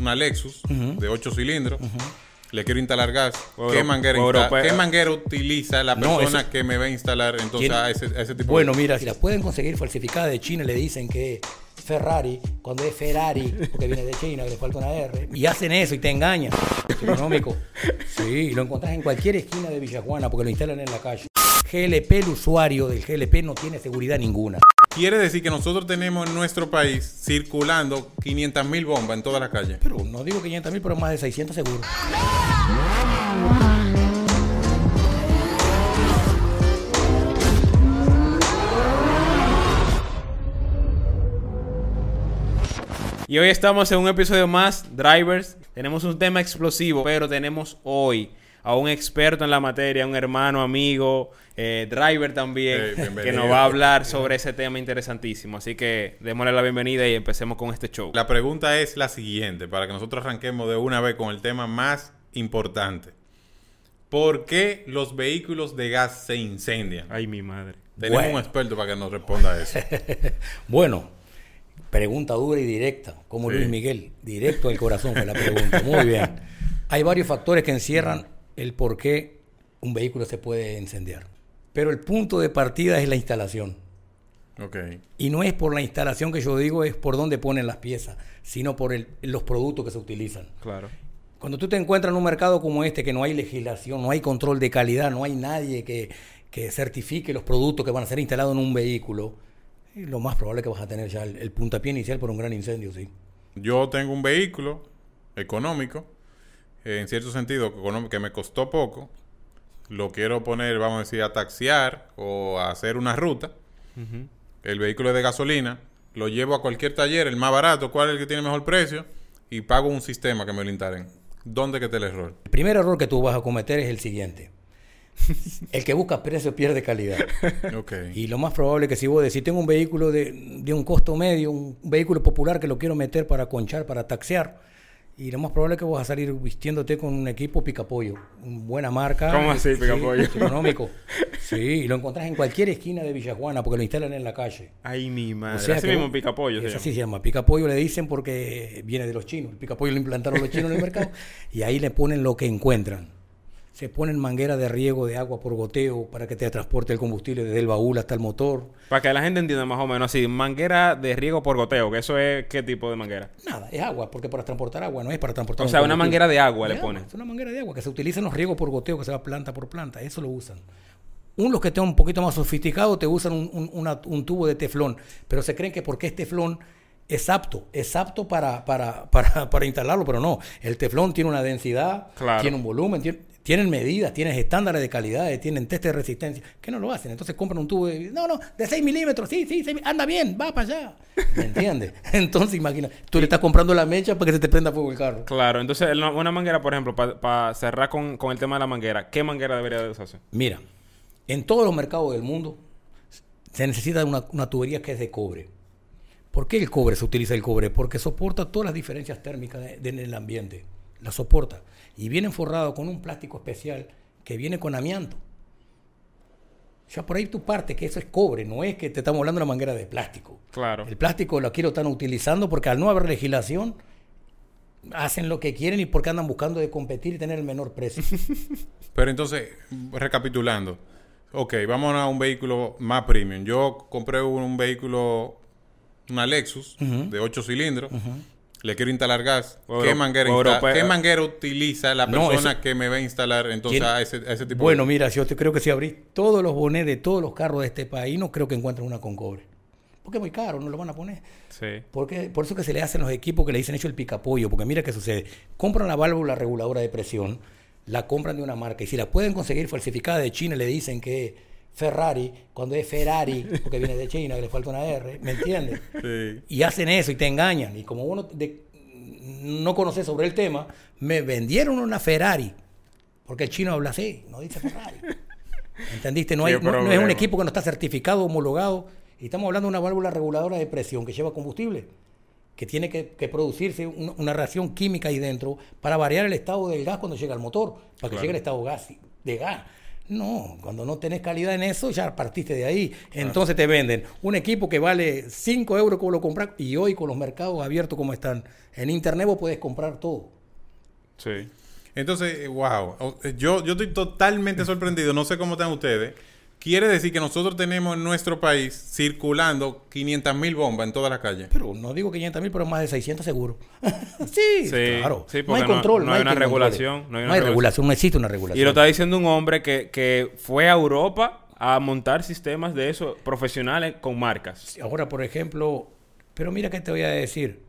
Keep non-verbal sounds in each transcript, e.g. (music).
una Lexus de 8 cilindros, le quiero instalar gas, Euro- ¿qué, manguera insta- europea. ¿qué manguera utiliza la No, persona eso- que me va a instalar entonces a ese, a ese tipo Bueno, de... mira, si las pueden conseguir falsificadas de China, le dicen que Ferrari, cuando es Ferrari, porque viene de China, que le falta una R, y hacen eso y te engañan. Es económico. Sí, lo encontrás en cualquier esquina de Villajuana porque lo instalan en la calle. GLP, el usuario del GLP no tiene seguridad ninguna. Quiere decir que nosotros tenemos en nuestro país circulando 500 mil bombas en toda la calle. Pero no digo 500 mil, pero más de 600 seguro. Y hoy estamos en un episodio más, Drivers. Tenemos un tema explosivo, pero tenemos hoy a un experto en la materia, un hermano, amigo, eh, driver también, que nos va a hablar sobre ese tema interesantísimo. Así que démosle la bienvenida y empecemos con este show. La pregunta es la siguiente, para que nosotros arranquemos de una vez con el tema más importante. ¿Por qué los vehículos de gas se incendian? Ay, mi madre. Tenemos Bueno. un experto para que nos responda a eso. (laughs) Bueno, pregunta dura y directa, como Sí. Luis Miguel, directo al corazón fue la pregunta. Muy bien. Hay varios factores que encierran el por qué un vehículo se puede incendiar. Pero el punto de partida es la instalación. ok. Y no es por la instalación que yo digo, es por dónde ponen las piezas, sino por el- los productos que se utilizan. Claro. Cuando tú te encuentras en un mercado como este, que no hay legislación, no hay control de calidad, no hay nadie que, que certifique los productos que van a ser instalados en un vehículo, lo más probable es que vas a tener ya el, el puntapié inicial por un gran incendio, sí. Yo tengo un vehículo económico, eh, en cierto sentido, que me costó poco. Lo quiero poner, vamos a decir, a taxiar o a hacer una ruta. El vehículo es de gasolina. Lo llevo a cualquier taller, el más barato, cuál es el que tiene mejor precio, y pago un sistema que me lo instalen. ¿Dónde que está el error? El primer error que tú vas a cometer es el siguiente. (laughs) El que busca precio pierde calidad. (laughs) Y lo más probable es que si vos decís, tengo un vehículo de, de un costo medio, un vehículo popular que lo quiero meter para conchar, para taxear, y lo más probable es que vas a salir vistiéndote con un equipo picapollo, buena marca. ¿Cómo así, Sí, picapollo? (laughs) económico. Sí, y lo encontrás en cualquier esquina de Villajuana porque lo instalan en la calle. Ay, mi madre. O sea Así mismo vos- pica pollo. es así se llama. Picapollo le dicen porque viene de los chinos. El picapollo lo implantaron los chinos en el mercado y ahí le ponen lo que encuentran. Se ponen manguera de riego de agua por goteo para que te transporte el combustible desde el baúl hasta el motor. Para que la gente entienda más o menos así, manguera de riego por goteo, que eso es qué tipo de manguera. Nada, es agua, porque para transportar agua no es para transportar O un sea, una manguera de agua le ponen. Es una manguera de agua que se utiliza en los riegos por goteo, que se va planta por planta. Eso lo usan. Unos que estén un poquito más sofisticados te usan un, un- una- un tubo de teflón, pero se creen que porque es teflón es apto, es apto para, para, para, (laughs) para instalarlo, pero no. El teflón tiene una densidad, Claro. tiene un volumen, tiene- tienen medidas, tienen estándares de calidad, tienen test de resistencia, que no lo hacen. Entonces compran un tubo de, no, no, de 6 milímetros, sí, sí, seis mi- anda bien, va para allá. ¿Me entiendes? (laughs) Entonces imagina, tú le estás comprando la mecha para que se te prenda fuego el carro. Claro, entonces una manguera, por ejemplo, para cerrar con, con el tema de la manguera, ¿qué manguera debería de usarse? Mira, en todos los mercados del mundo se necesita una, una tubería que es de cobre. ¿Por qué el cobre se utiliza el cobre? Porque soporta todas las diferencias térmicas en el ambiente. La soporta. Y viene forrado con un plástico especial que viene con amianto. Ya por ahí tu parte que eso es cobre, no es que te estamos hablando de una manguera de plástico. Claro. El plástico lo aquí lo están utilizando porque al no haber legislación hacen lo que quieren y porque andan buscando de competir y tener el menor precio. (laughs) Pero entonces, recapitulando. Ok, vamos a un vehículo más premium. Yo compré un, un vehículo, una Lexus de 8 cilindros. Le quiero instalar gas. Euro- ¿Qué, manguera insta- ¿Qué manguera utiliza la persona que me va a instalar entonces a ese, a ese tipo Bueno, de... mira, yo te creo que si abrís todos los bonés de todos los carros de este país, no creo que encuentres una con cobre. Porque es muy caro, no lo van a poner. Sí. Porque, por eso que se le hacen los equipos que le dicen hecho el picapollo. Porque mira qué sucede. Compran la válvula reguladora de presión, la compran de una marca. Y si la pueden conseguir falsificada de China, le dicen que Ferrari, cuando es Ferrari, (laughs) porque viene de China, que le falta una R, ¿me entiendes? Sí. Y hacen eso y te engañan. Y como uno de- no conoce sobre el tema, me vendieron una Ferrari. Porque el chino habla así, no dice Ferrari. ¿Entendiste? No, hay- no- no es un equipo que no está certificado, homologado. Y estamos hablando de una válvula reguladora de presión que lleva combustible, que tiene que, que producirse un- una reacción química ahí dentro para variar el estado del gas cuando llega al motor, para que Claro. llegue el estado gas, de gas. No, cuando no tenés calidad en eso, ya partiste de ahí. Entonces te venden un equipo que vale 5 euros como lo compras y hoy con los mercados abiertos como están, en internet vos podés comprar todo. Sí. Entonces, wow, yo, yo estoy totalmente sorprendido, no sé cómo están ustedes. Quiere decir que nosotros tenemos en nuestro país circulando 500 mil bombas en toda la calle. Pero no digo 500 mil, pero más de 600 seguro. (laughs) sí, Sí, claro. sí, no hay no- control. no hay una regulación, no hay una No hay regulación. regulación, no existe una regulación. Y lo está diciendo un hombre que, que fue a Europa a montar sistemas de eso profesionales con marcas. Ahora, por ejemplo, pero mira que te voy a decir,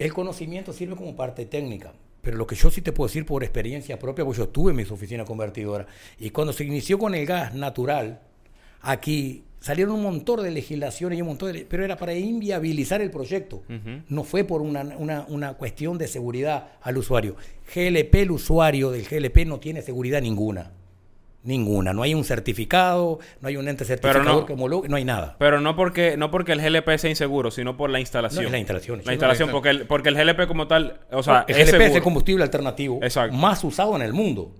el conocimiento sirve como parte técnica, pero lo que yo sí te puedo decir por experiencia propia, pues yo estuve en mis oficinas convertidoras, y cuando se inició con el gas natural, aquí salieron un montón de legislaciones y un montón de... Pero era para inviabilizar el proyecto, no fue por una, una- una cuestión de seguridad al usuario. GLP, el usuario del GLP no tiene seguridad ninguna. Ninguna. No hay un certificado, no hay un ente certificador no- que homologue, no hay nada. Pero no porque, no porque el GLP sea inseguro, sino por la instalación. No, es la instalación, La instalación, porque el, porque el GLP como tal, o sea, el es GLP es el combustible alternativo Exacto. más usado en el mundo.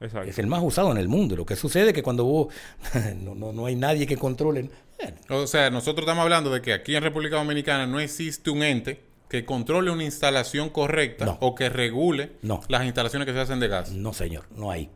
Exacto. Es el más usado en el mundo. Lo que sucede es que cuando vos (laughs) no, no, no hay nadie que controle. bueno, O sea, nosotros estamos hablando de que aquí en República Dominicana no existe un ente que controle una instalación correcta No. o que regule No. las instalaciones que se hacen de gas. no, señor, no hay.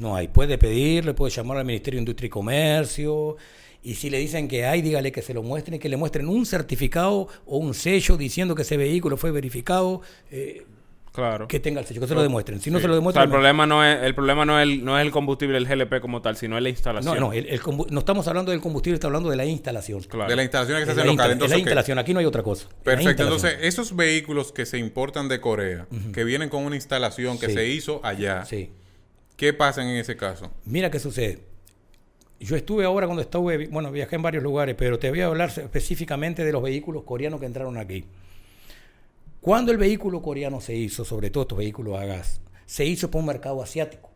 No hay. Puede pedirle, puede llamar al Ministerio de Industria y Comercio. Y si le dicen que hay, dígale que se lo muestren y que le muestren un certificado o un sello diciendo que ese vehículo fue verificado, eh, Claro. que tenga el sello, que se lo demuestren. Si no Sí. se lo O sea, demuestran, el no. problema no es el problema no es el, no es el combustible del GLP como tal, sino es la instalación. no, no, el- el no estamos hablando del combustible, estamos hablando de la instalación. Claro. De las instalaciones que se la, insta- es Entonces, la instalación, aquí no hay otra cosa. La Perfecto. instalación. Entonces, esos vehículos que se importan de Corea, que vienen con una instalación que Sí. se hizo allá, Sí. ¿Qué pasa en ese caso? Mira qué sucede. Yo estuve ahora cuando estuve, bueno, viajé en varios lugares, pero te voy a hablar específicamente de los vehículos coreanos que entraron aquí. Cuando el vehículo coreano se hizo, sobre todo estos vehículos a gas, se hizo por un mercado asiático,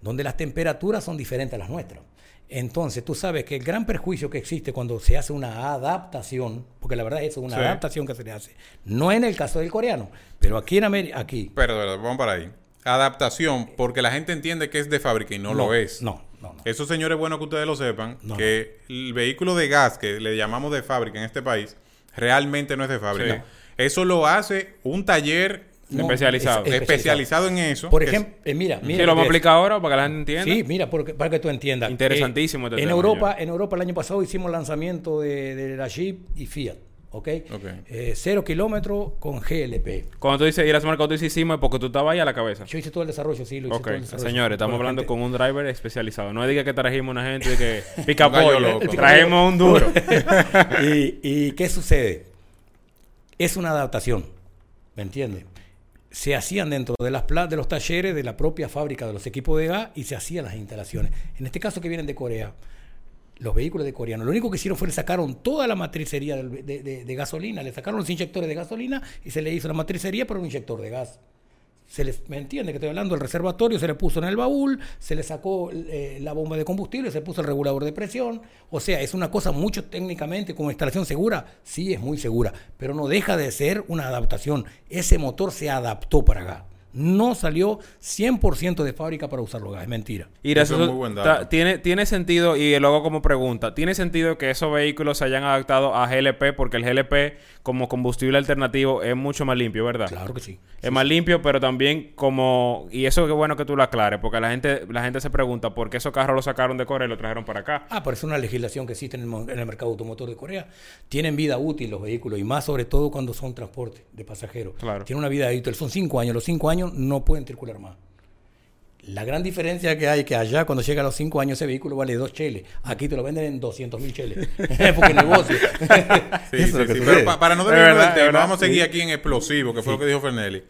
donde las temperaturas son diferentes a las nuestras. Entonces, tú sabes que el gran perjuicio que existe cuando se hace una adaptación, porque la verdad es eso, una Sí. adaptación que se le hace, no en el caso del coreano, pero aquí en América, aquí. Pero, pero, vamos para ahí. Adaptación, porque la gente entiende que es de fábrica y no, lo es. No, no, no. Esos señores, bueno que ustedes lo sepan, No. que el vehículo de gas que le llamamos de fábrica en este país, realmente no es de fábrica. Sí. Eso lo hace un taller No, Especializado. es- es especializado en eso. Por es- ejemplo, eh, mira, mira. Sí, lo vamos a explicar ahora para que la gente entienda. Sí, mira, porque, para que tú entiendas. Interesantísimo este en tema, Europa, en Europa el año pasado hicimos lanzamiento de, de la Jeep y Fiat, ¿ok? Ok. Eh, cero kilómetros con GLP. Cuando tú dices, y las marcas cuando tú dices hicimos es porque tú estabas ahí a la cabeza. Yo hice todo el desarrollo, sí, lo hice Ok, todo el desarrollo. señores, estamos hablando gente- con un driver especializado. No diga que trajimos una gente de que (laughs) pica pollo. loco. Trajimos un duro. (laughs) y, ¿Y qué sucede? Es una adaptación, ¿me entiendes? Se hacían dentro de las de los talleres de la propia fábrica de los equipos de gas y se hacían las instalaciones. En este caso que vienen de Corea, los vehículos de coreanos, lo único que hicieron fue le sacaron toda la matricería de, gasolina, le sacaron los inyectores de gasolina y se le hizo la matricería para un inyector de gas. Se les, ¿Me entiende que estoy hablando? El reservatorio se le puso en el baúl, se le sacó eh, la bomba de combustible, se puso el regulador de presión. O sea, es una cosa mucho técnicamente, como instalación segura, sí es muy segura, pero no deja de ser una adaptación. Ese motor se adaptó para gas. No salió 100% de fábrica para usarlo gas, es mentira. Ira, Eso es muy buen dato. tiene, tiene sentido, y luego como pregunta, ¿tiene sentido que esos vehículos se hayan adaptado a GLP? Porque el GLP como combustible alternativo es mucho más limpio, ¿verdad? Claro que sí. Es más limpio, pero también como... Y eso es bueno que tú lo aclares, porque la gente, la gente se pregunta por qué esos carros los sacaron de Corea y los trajeron para acá. Ah, pero es una legislación que existe en el, mo- en el mercado automotor de Corea. Tienen vida útil los vehículos y más sobre todo cuando son transporte de pasajeros. Claro. Tienen una vida útil, son cinco años. Los cinco años no pueden circular más. La gran diferencia que hay es que allá cuando llega a los cinco años ese vehículo vale dos cheles. Aquí te lo venden en 200 mil cheles. (laughs) Porque negocio. Sí, (laughs) Eso sí, es lo que sí. sucede. Pero pa- para no verdad, del tema, vamos a seguir aquí en explosivo, que fue lo que dijo Fernelli.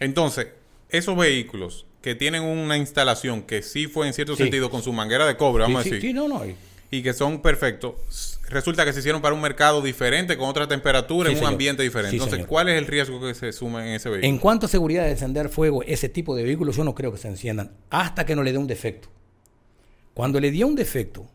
Entonces, esos vehículos que tienen una instalación que sí fue en cierto Sí. sentido con su manguera de cobre, vamos Sí, a decir, sí, no, no. y- y que son perfectos, resulta que se hicieron para un mercado diferente, con otra temperatura, Sí, en un señor. ambiente diferente. Sí, Entonces, señor. ¿cuál es el riesgo que se suma en ese vehículo? En cuanto a seguridad de encender fuego, ese tipo de vehículos yo no creo que se enciendan hasta que no le dé un defecto. Cuando le dio un defecto,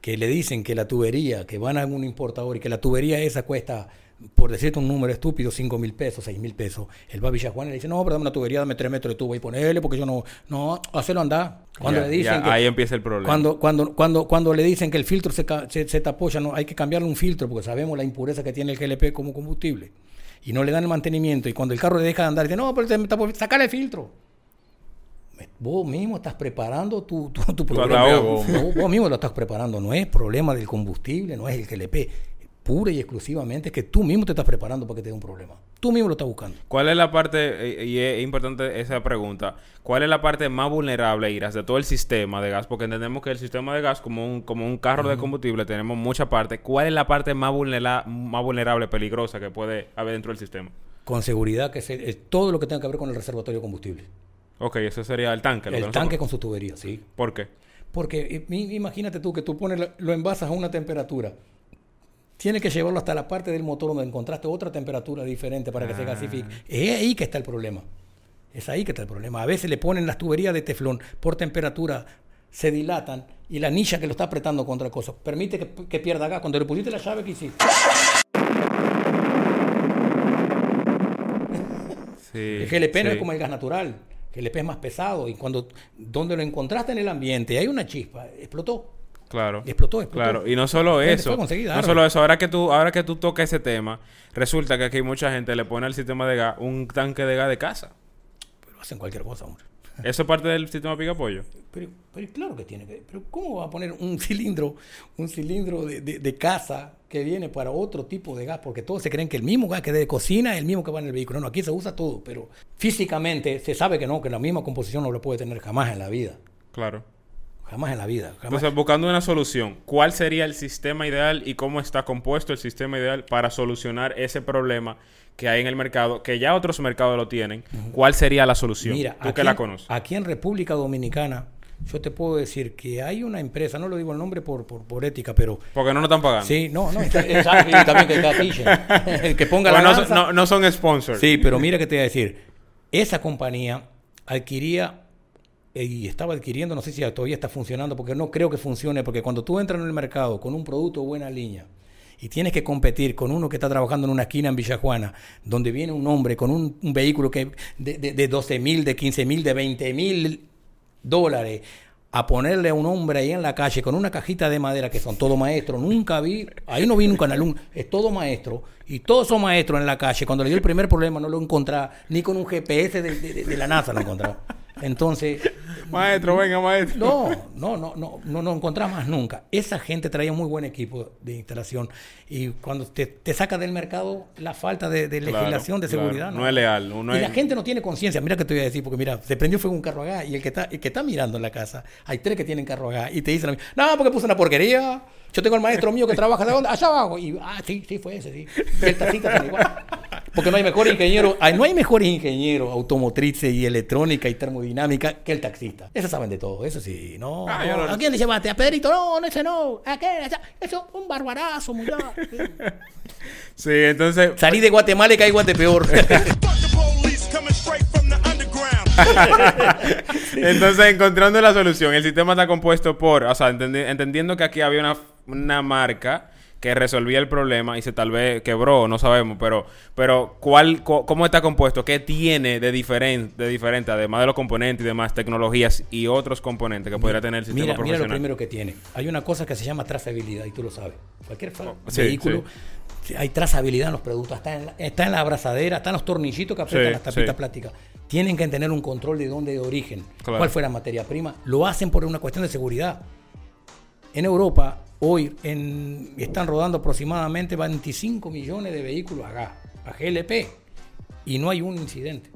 que le dicen que la tubería, que van a algún importador y que la tubería esa cuesta por decirte un número estúpido, 5 mil pesos, 6 mil pesos, él va a Villajuana y le dice, no, pero dame una tubería, dame 3 metros de tubo y ponerle, porque yo no, no, hacerlo andar. Cuando Ya, le dicen ya, que- ahí empieza el problema. cuando, cuando, cuando, cuando le dicen que el filtro se, se, se tapó, ya no, hay que cambiarle un filtro porque sabemos la impureza que tiene el GLP como combustible. Y no le dan el mantenimiento. Y cuando el carro le deja de andar, dice, no, pero se me tapó, sacale el filtro. Vos mismo estás preparando tu, tu, tu problema. Vos, vos mismo lo estás preparando. No es problema del combustible, no es el GLP. Pura y exclusivamente que tú mismo te estás preparando para que te dé un problema. Tú mismo lo estás buscando. ¿Cuál es la parte, eh, y es importante esa pregunta, cuál es la parte más vulnerable, Iras, de todo el sistema de gas? Porque entendemos que el sistema de gas, como un, como un carro de combustible, tenemos mucha parte. ¿Cuál es la parte más, vulnera- más vulnerable, peligrosa que puede haber dentro del sistema? Con seguridad que se- es todo lo que tenga que ver con el reservatorio de combustible. Ok, ese sería el tanque. lo El tanque con su tubería, sí. ¿Por qué? Porque eh, imagínate tú que tú pones lo envasas a una temperatura. Tienes que llevarlo hasta la parte del motor donde encontraste otra temperatura diferente para que se gasifique. Es ahí que está el problema. Es ahí que está el problema. A veces le ponen las tuberías de teflón por temperatura, se dilatan y la anilla que lo está apretando contra cosas permite que, que pierda gas. Cuando le pusiste la llave que hiciste. Sí, El GLP no es como el gas natural. El GLP es más pesado y cuando donde lo encontraste en el ambiente y hay una chispa, explotó. Claro. Explotó, explotó. Claro, y no solo eso, no solo eso, ahora que tú ahora que tú tocas ese tema, resulta que aquí mucha gente le pone al sistema de gas un tanque de gas de casa. Pero hacen cualquier cosa, hombre. ¿Eso es parte del sistema pica pollo? Pero, pero claro que tiene que. Pero ¿cómo va a poner un cilindro, un cilindro de, de- de casa que viene para otro tipo de gas? Porque todos se creen que el mismo gas que de cocina es el mismo que va en el vehículo. No, aquí se usa todo, pero físicamente se sabe que no, que la misma composición no lo puede tener jamás en la vida. Claro. Jamás en la vida. Jamás. Entonces, buscando una solución, ¿cuál sería el sistema ideal y cómo está compuesto el sistema ideal para solucionar ese problema que hay en el mercado, que ya otros mercados lo tienen? ¿Cuál sería la solución? Mira, tú aquí que la conoces. Aquí en República Dominicana, yo te puedo decir que hay una empresa, no lo digo el nombre por, por, por ética, pero Porque no nos están pagando. Sí, no, no, (laughs) exacto, y también que catillen. (laughs) El que ponga la no, son- lanza. no, no son sponsors. Sí, pero mira que te voy a decir. Esa compañía adquiría y estaba adquiriendo, no sé si todavía está funcionando, porque no creo que funcione, porque cuando tú entras en el mercado con un producto buena línea y tienes que competir con uno que está trabajando en una esquina en Villajuana, donde viene un hombre con un, vehículo que de, de, de 12 mil, de 15 mil, de 20 mil dólares, a ponerle a un hombre ahí en la calle con una cajita de madera que son todos maestros, nunca vi, ahí no vi nunca un alumno, es todo maestro, y todos son maestros en la calle. Cuando le dio el primer problema no lo encontraba, ni con un GPS de, de- de la NASA lo encontraba. Entonces, Maestro, venga, maestro. no, no, no, no, no, no encontrás más nunca. Esa gente traía muy buen equipo de instalación y cuando te, te saca del mercado la falta de, de Claro, legislación de claro. seguridad. No es leal, no- no y es- la gente no tiene conciencia. Mira que te voy a decir, porque mira, se prendió fuego un carro a gas y el que está, el que está mirando en la casa, hay tres que tienen carro a gas y te dicen, a mí, no, porque puse una porquería. Yo tengo el maestro mío que trabaja de dónde, allá abajo. Y, ah, sí, sí, fue ese, sí. El taxista son igual. Porque no hay mejor ingeniero, hay- no hay mejores ingenieros automotrices y electrónica y termodinámica que el taxista. Esos saben de todo, eso sí. No, Ah, no. yo no- ¿A quién le llevaste? ¿A Pedrito? No, no, ese no. ¿A qué? Eso, un barbarazo, muy (laughs) Sí, entonces, Salí de Guatemala y caí Guatepeor. (laughs) (laughs) Entonces encontrando la solución, el sistema está compuesto por, o sea, entendi- entendiendo que aquí había una, una marca que resolvía el problema y se tal vez quebró, no sabemos, pero, pero ¿cuál, ¿cómo está compuesto? ¿Qué tiene de, diferen- de diferente, además de los componentes y demás, tecnologías y otros componentes que podría tener el sistema Mira, mira lo profesional? primero que tiene. Hay una cosa que se llama trazabilidad y tú lo sabes. Cualquier Oh, sí, vehículo, hay trazabilidad en los productos. Está en, la, está en la abrazadera, están los tornillitos que aprietan Sí, las tapitas sí. plásticas. Tienen que tener un control de dónde de origen, Claro. cuál fue la materia prima. Lo hacen por una cuestión de seguridad. En Europa, hoy en- están rodando aproximadamente 25 millones de vehículos a gas, a GLP, y no hay un incidente.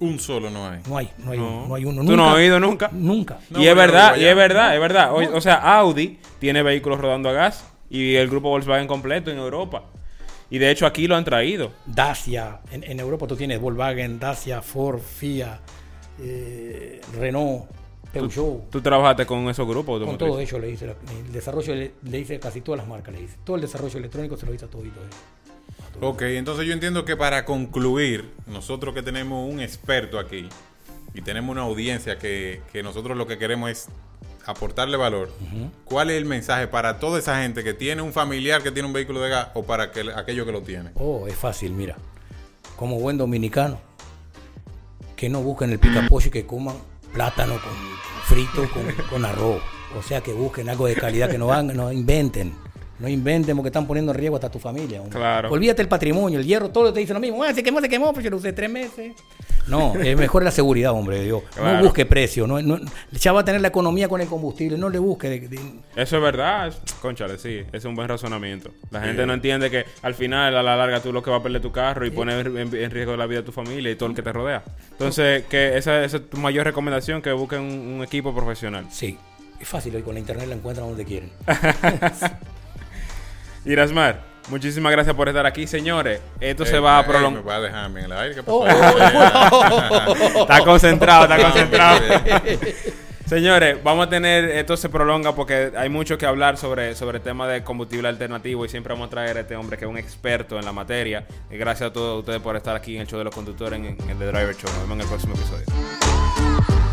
Un solo no hay. No hay, no hay, No. hay uno. ¿Tú no has oído nunca? Nunca. No, y es verdad, y es verdad, es verdad. O, o sea, Audi tiene vehículos rodando a gas y el grupo Volkswagen completo en Europa. Y de hecho aquí lo han traído. Dacia, en, en Europa tú tienes Volkswagen, Dacia, Ford, Fiat, eh, Renault, Tú trabajaste con esos grupos. con automotrices. todo ello le hice la- el desarrollo, le, le hice casi todas las marcas, le hice. Todo el desarrollo electrónico se lo hice a todito. eh. Ok, entonces yo entiendo que para concluir, nosotros que tenemos un experto aquí y tenemos una audiencia que, que nosotros lo que queremos es aportarle valor, ¿cuál es el mensaje para toda esa gente que tiene un familiar que tiene un vehículo de gas o para que, aquello que lo tiene? Oh, es fácil, mira. Como buen dominicano, que no busquen el picapoche y que coman plátano con frito con, arroz. O sea, que busquen algo de calidad, que no hagan, no inventen. No inventen porque están poniendo en riesgo hasta tu familia. hombre. Claro. Olvídate el patrimonio, el hierro, todo te dice lo mismo. Ah, se quemó, se quemó, pues yo lo usé tres meses. No, es mejor la seguridad, hombre de Dios. Claro. No busque precio. No, no, ya va a tener la economía con el combustible. No le busque. de- de- Eso es verdad, conchale, sí, es un buen razonamiento. La gente no entiende que al final, a la larga, tú lo que vas a perder tu carro y poner en, en riesgo la vida de tu familia y todo el que te rodea. Entonces, que esa, esa es tu mayor recomendación, que busquen un, un equipo profesional. Sí, es fácil hoy con la internet la encuentran donde quieren. (laughs) Irasmar, muchísimas gracias por estar aquí, señores. Esto se Eh, va a eh, Me prolongar. va a dejar a mí en el aire. ¿Qué pasó? Oh, Está concentrado, está concentrado. (laughs) Señores, vamos a tener, esto se prolonga porque hay mucho que hablar sobre, sobre el tema de combustible alternativo y siempre vamos a traer a este hombre que es un experto en la materia. Y gracias a todos ustedes por estar aquí en el show de los conductores en, en el The Driver Show. Nos vemos en el próximo episodio.